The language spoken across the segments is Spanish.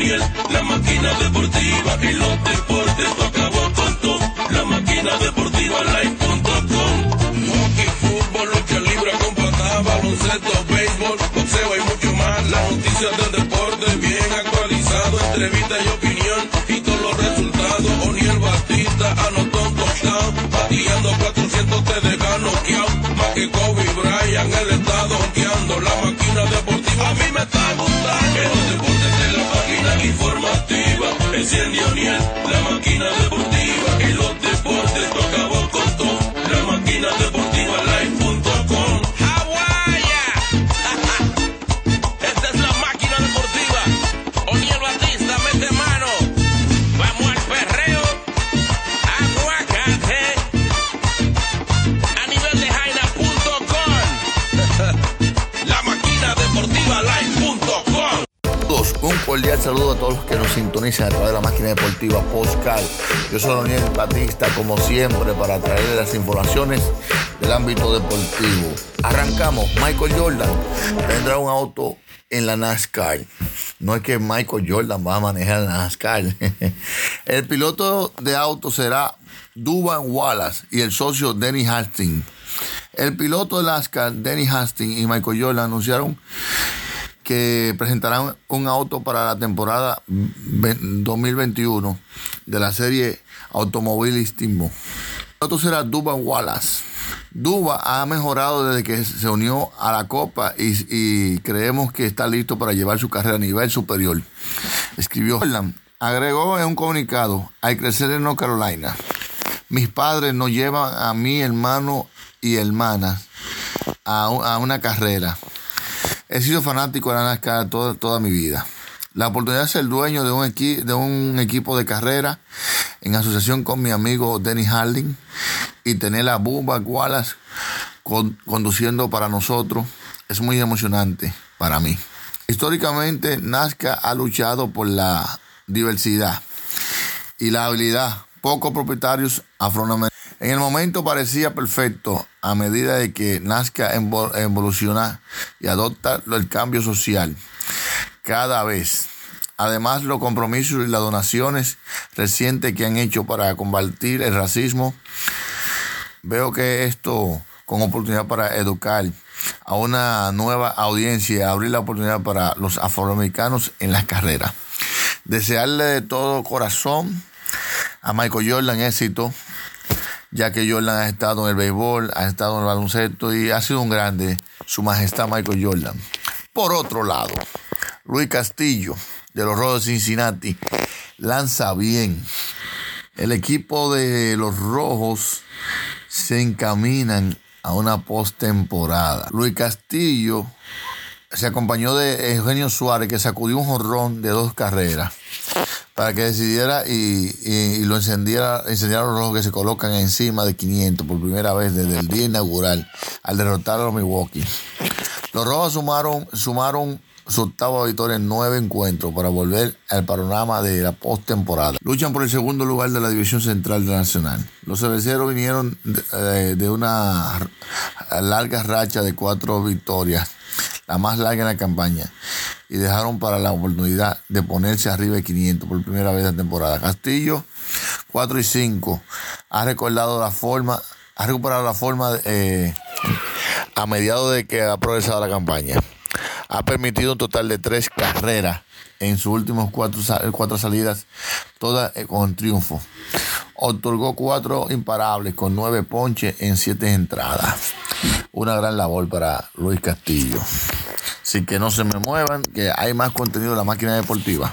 La máquina deportiva y los deportes acabó con todo. La máquina deportiva live.com. Hockey, fútbol, lucha libre con baloncesto, béisbol, boxeo y mucho más. Las noticias del deporte bien actualizado, entrevista y opinión y todos los resultados. O'Neill Batista anotó un touchdown, bateando 400 te deja noqueado. Más que Kobe Bryant, saludo a todos los que nos sintonizan a través de la máquina deportiva Postcal. Yo soy Daniel Batista, como siempre, para traerles las informaciones del ámbito deportivo. Arrancamos. Michael Jordan tendrá un auto en la NASCAR. No es que Michael Jordan va a manejar la NASCAR. El piloto de auto será Duban Wallace y el socio Denny Hastings. El piloto de NASCAR, Denny Hastings y Michael Jordan anunciaron que presentarán un auto para la temporada ve- 2021 de la serie Automovilismo. El auto será Duban Wallace. Duba ha mejorado desde que se unió a la Copa y, creemos que está listo para llevar su carrera a nivel superior. Escribió Jordan. Agregó en un comunicado, al crecer en North Carolina, mis padres nos llevan a mi hermano y hermanas a, un- a una carrera. He sido fanático de la NASCAR toda, toda mi vida. La oportunidad de ser dueño de un, equi- de un equipo de carrera en asociación con mi amigo Denny Harding y tener a Bubba Wallace con- conduciendo para nosotros es muy emocionante para mí. Históricamente, NASCAR ha luchado por la diversidad y la habilidad. Pocos propietarios afroamericanos. En el momento parecía perfecto a medida de que envo- evoluciona y adopta el cambio social cada vez. Además, los compromisos y las donaciones recientes que han hecho para combatir el racismo, veo que esto con oportunidad para educar a una nueva audiencia, abrir la oportunidad para los afroamericanos en las carreras. Desearle de todo corazón a Michael Jordan éxito, ya que Jordan ha estado en el béisbol, ha estado en el baloncesto y ha sido un grande, su majestad Michael Jordan. Por otro lado, Luis Castillo, de los Rojos de Cincinnati, lanza bien. El equipo de los Rojos se encaminan a una postemporada. Luis Castillo se acompañó de Eugenio Suárez, que sacudió un jorrón de dos carreras para que decidiera y, y- lo encendiera, encendiera los rojos que se colocan encima de 500 por primera vez desde el día inaugural al derrotar a los Milwaukee. Los rojos sumaron, sumaron su octava victoria en nueve encuentros para volver al panorama de la postemporada. Luchan por el segundo lugar de la división central de Nacional. Los cerveceros vinieron de, eh, de una larga racha de cuatro victorias, la más larga en la campaña, y dejaron para la oportunidad de ponerse arriba de 500 por primera vez en temporada. Castillo, 4 y 5, ha recordado la forma, ha recuperado la forma eh, a mediados de que ha progresado la campaña. Ha permitido un total de tres carreras en sus últimos cuatro, cuatro salidas, todas eh, con triunfo. Otorgó cuatro imparables con nueve ponches en siete entradas. Una gran labor para Luis Castillo. Así que no se me muevan, que hay más contenido de la máquina deportiva.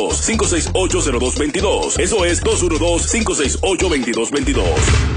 212-568-0222. Eso es 212-568-2222.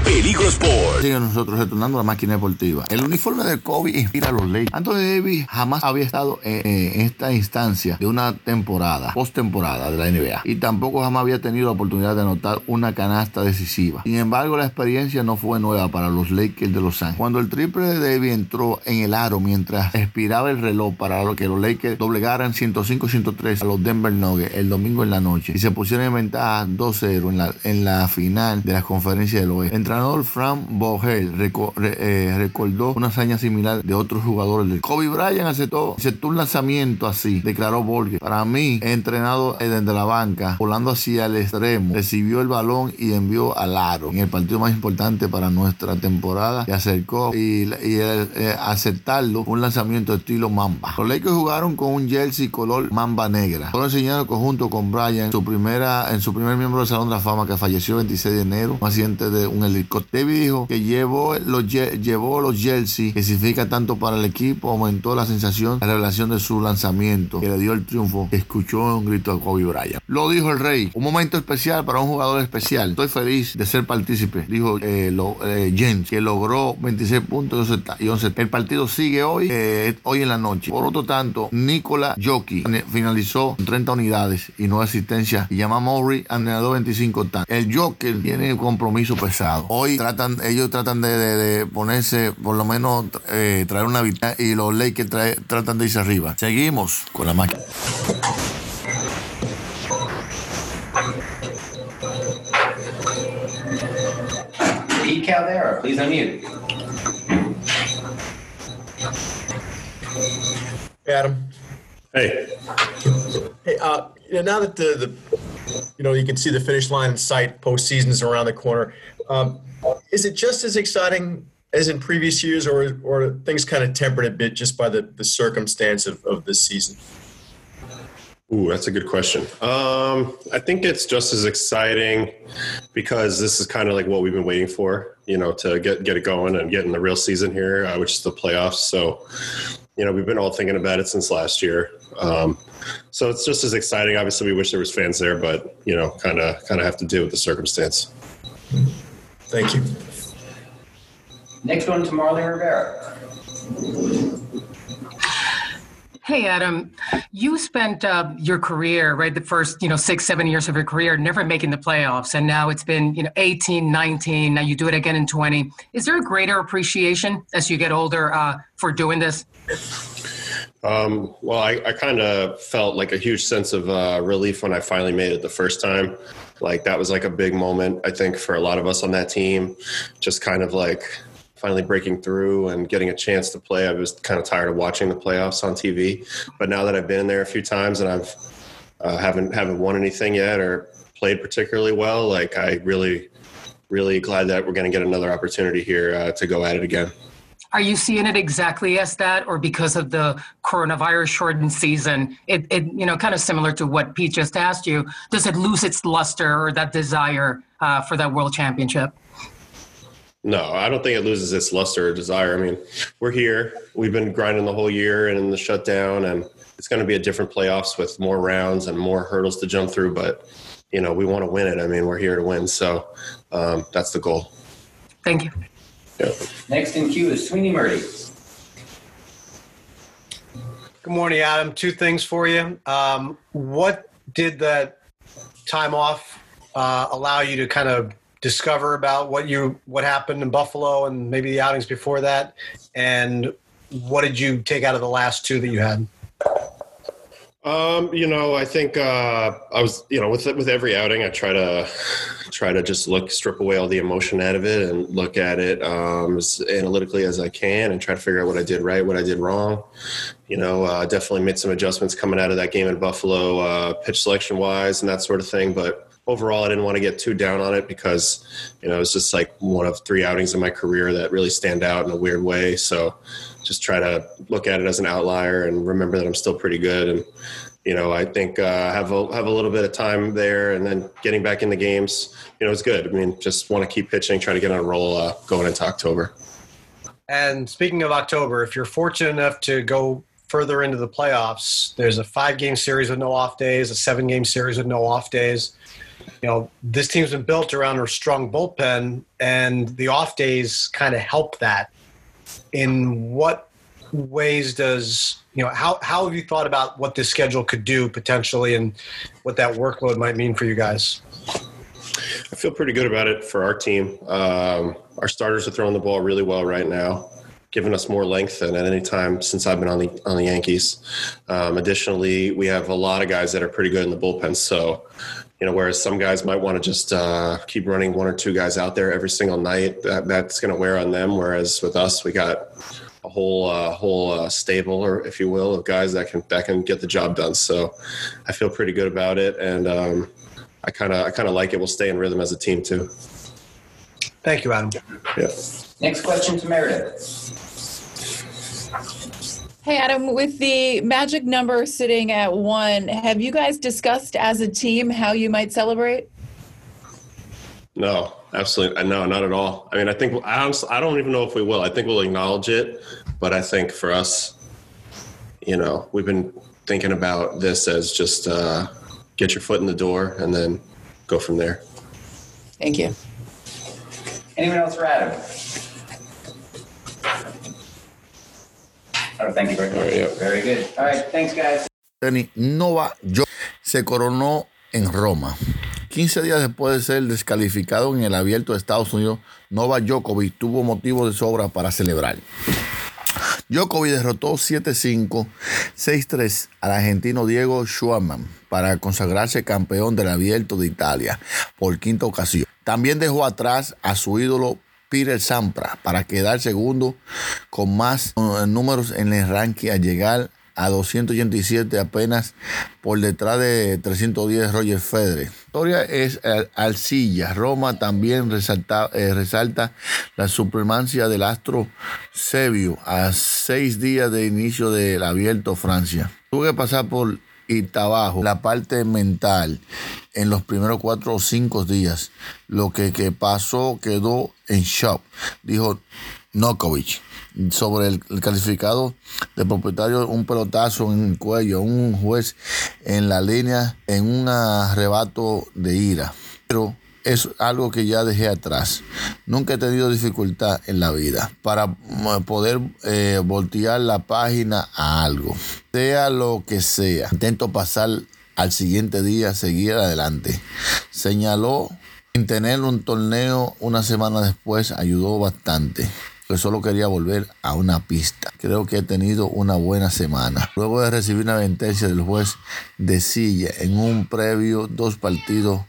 Peligro Sport. Sigue nosotros retornando a la máquina deportiva. El uniforme de Kobe inspira a los Lakers. Anthony Davis jamás había estado en, en esta instancia de una temporada, postemporada de la NBA. Y tampoco jamás había tenido la oportunidad de anotar una canasta decisiva. Sin embargo, la experiencia no fue nueva para los Lakers de Los Ángeles. Cuando el triple de Davis entró en el aro mientras expiraba el reloj para que los Lakers doblegaran 105-103 a los Denver Nuggets el domingo en la noche y se pusieron en ventaja 2-0 en la, en la final de la conferencia del oeste. El entrenador Frank Vogel reco- re- eh, recordó una hazaña similar de otros jugadores del Kobe Bryant aceptó, aceptó un lanzamiento así, declaró Vogel. Para mí, entrenado desde la banca, volando hacia el extremo, recibió el balón y envió al aro en el partido más importante para nuestra temporada y acercó y, y eh, eh, aceptarlo un lanzamiento estilo Mamba. Los Lakers jugaron con un jersey color Mamba negra. Fueron enseñados conjunto con Bryant su primera, en su primer miembro del Salón de la Fama que falleció el 26 de enero, un accidente de un helicóptero. David dijo que llevó los, llevó los jerseys que significa tanto para el equipo, aumentó la sensación, la revelación de su lanzamiento, que le dio el triunfo, escuchó un grito de Kobe Bryant. Lo dijo el rey, un momento especial para un jugador especial. Estoy feliz de ser partícipe, dijo eh, lo- eh, James, que logró 26 puntos y 11 y 11. El partido sigue hoy, eh, hoy en la noche. Por otro tanto, Nikola Jokic finalizó con 30 unidades y no asistencia. Y llama Murray añadió 25 tan. El Joker tiene un compromiso pesado. Hoy tratan, ellos tratan de, de- de ponerse, por lo menos eh, traer una victoria y los Lakers trae- tratan de irse arriba. Seguimos con la máquina. Pete Caldera, please unmute. Hey, Adam. Hey, Hey, uh, know, now that the, the you know you can see the finish line in sight, postseason is around the corner. Um, is it just as exciting as in previous years, or or things kind of tempered a bit just by the, the circumstance of, of this season? ooh, that's a good question. Um, I think it's just as exciting because this is kind of like what we've been waiting for, you know, to get get it going and get in the real season here, uh, which is the playoffs. So, you know, we've been all thinking about it since last year. Um, so it's just as exciting. Obviously, we wish there was fans there, but you know, kind of kind of have to deal with the circumstance. Thank you. Next one to Marley Rivera. Hey, Adam, you spent uh, your career, right, the first, you know, six, seven years of your career never making the playoffs. And now it's been, you know, 18, 19. Now you do it again in 20. Is there a greater appreciation as you get older uh, for doing this? Um, well, I, I kind of felt like a huge sense of uh, relief when I finally made it the first time. Like that was like a big moment, I think, for a lot of us on that team. Just kind of like finally breaking through and getting a chance to play. I was kind of tired of watching the playoffs on TV, but now that I've been in there a few times and I've uh, haven't haven't won anything yet or played particularly well, like I really, really glad that we're going to get another opportunity here uh, to go at it again. Are you seeing it exactly as that, or because of the coronavirus shortened season? It, it you know, kind of similar to what Pete just asked you. Does it lose its luster or that desire uh, for that world championship? No, I don't think it loses its luster or desire. I mean, we're here. We've been grinding the whole year and in the shutdown, and it's going to be a different playoffs with more rounds and more hurdles to jump through. But you know, we want to win it. I mean, we're here to win, so um, that's the goal. Thank you. Yeah. Next in queue is Sweeney Murdy. Good morning, Adam. Two things for you. Um, what did that time off uh, allow you to kind of discover about what you what happened in Buffalo and maybe the outings before that? And what did you take out of the last two that you had? Um, you know, I think uh, I was, you know, with with every outing, I try to try to just look, strip away all the emotion out of it, and look at it um, as analytically as I can, and try to figure out what I did right, what I did wrong. You know, uh, definitely made some adjustments coming out of that game in Buffalo, uh, pitch selection wise, and that sort of thing. But overall, I didn't want to get too down on it because, you know, it's just like one of three outings in my career that really stand out in a weird way. So just try to look at it as an outlier and remember that I'm still pretty good. And, you know, I think uh, have a have a little bit of time there, and then getting back in the games, you know, it's good. I mean, just want to keep pitching, try to get on a roll uh, going into October. And speaking of October, if you're fortunate enough to go further into the playoffs, there's a five game series with no off days, a seven game series with no off days. You know, this team's been built around a strong bullpen, and the off days kind of help that. In what ways does you know how how have you thought about what this schedule could do potentially, and what that workload might mean for you guys? I feel pretty good about it for our team. Um, our starters are throwing the ball really well right now, giving us more length than at any time since I've been on the on the Yankees. Um, additionally, we have a lot of guys that are pretty good in the bullpen. So, you know, whereas some guys might want to just uh, keep running one or two guys out there every single night, that, that's going to wear on them. Whereas with us, we got a whole uh, whole uh, stable, or if you will, of guys that can that can get the job done. So, I feel pretty good about it, and um, I kind of I kind of like it. We'll stay in rhythm as a team too. Thank you, Adam. Yeah. Next question to Meredith. Hey, Adam, with the magic number sitting at one, have you guys discussed as a team how you might celebrate? No, absolutely. No, not at all. I mean, I think I honestly, I don't even know if we will. I think we'll acknowledge it, but I think for us, you know, we've been thinking about this as just uh, get your foot in the door and then go from there. Thank you. Anyone else for Adam? Thank you very much. All right, yeah. Very good. All right, thanks, guys. tenis Nova Djokovic se coronó en Roma. 15 días después de ser descalificado en el abierto de Estados Unidos, Nova Djokovic tuvo motivos de sobra para celebrar. Djokovic derrotó 7-5, 6-3 al argentino Diego Schwartzman para consagrarse campeón del abierto de Italia por quinta ocasión. También dejó atrás a su ídolo Peter Sampras para quedar segundo con más eh, números en el ranking a llegar a 287 apenas por detrás de 310 Roger Federer. La historia es Alcilla. Roma también resalta, eh, resalta la supremacia del astro Sebio a seis días de inicio del abierto Francia. Tuve que pasar por Itabajo, la parte mental en los primeros cuatro o cinco días. Lo que, que pasó quedó en shock, dijo Nokovic sobre el, el calificado de propietario, un pelotazo en el cuello, un juez en la línea en un arrebato de ira. Pero es algo que ya dejé atrás. Nunca he tenido dificultad en la vida para mm, poder eh, voltear la página a algo. Sea lo que sea. Intento pasar al siguiente día, seguir adelante. Señaló en tener un torneo una semana después ayudó bastante que solo quería volver a una pista. Creo que he tenido una buena semana. Luego de recibir una sentencia del juez de silla en un previo dos partidos,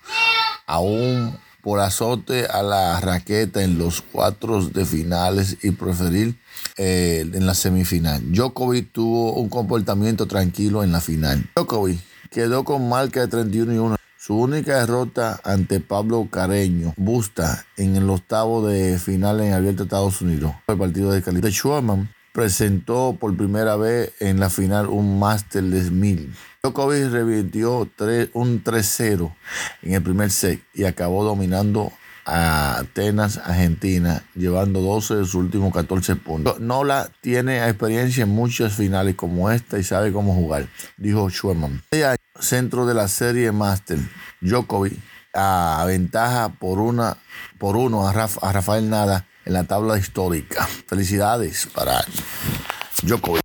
aún por azote a la raqueta en los cuatro de finales y preferir eh, en la semifinal. Djokovic tuvo un comportamiento tranquilo en la final. Djokovic quedó con marca de 31 y 1. Su única derrota ante Pablo Careño Busta en el octavo de final en Abierto Estados Unidos. El partido de Cali. Schwarman presentó por primera vez en la final un Master de 1000. Djokovic revirtió un 3-0 en el primer set y acabó dominando a Atenas, Argentina, llevando 12 de sus últimos 14 puntos. Nola tiene experiencia en muchas finales como esta y sabe cómo jugar, dijo Schwarman. Centro de la serie Master, Djokovic aventaja por una por uno a, Raf- a Rafael Nada en la tabla histórica. Felicidades para Djokovic.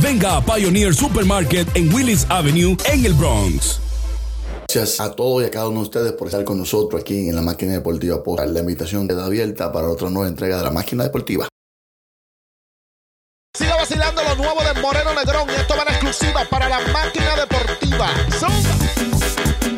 venga a Pioneer Supermarket en Willis Avenue en el Bronx. Gracias a todos y a cada uno de ustedes por estar con nosotros aquí en la máquina deportiva Post. La invitación queda abierta para otra nueva entrega de la máquina deportiva. Siga vacilando lo nuevo de Moreno Negrón y esto va en exclusiva para la máquina deportiva. Zumba.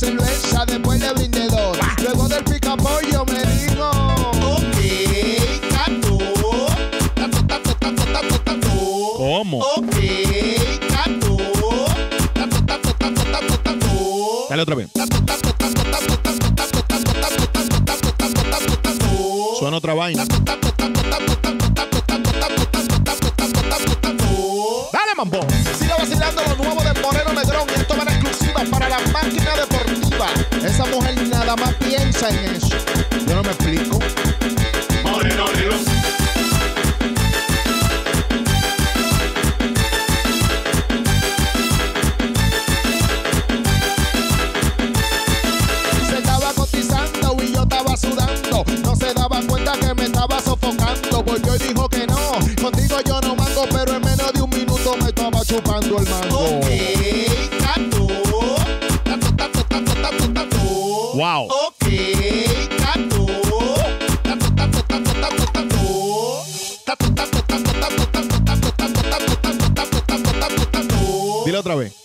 Cerveza, después le brindé dos. Luego del pica pollo me dijo, ok, tato, tato, tato, tato, tato, tato. ¿Cómo? Ok, tato, tato, tato, tato, tato, tato. Dale otra vez. Suena otra vaina. Dale, mambo. Sigue vacilando lo nuevo de nada más piensa en eso. Yo no me explico. Moreno. Se estaba cotizando y yo estaba sudando. No se daba cuenta que me estaba sofocando. Volvió y dijo que no. Contigo yo no mango, pero en menos de un minuto me estaba chupando el mango. Otra vez.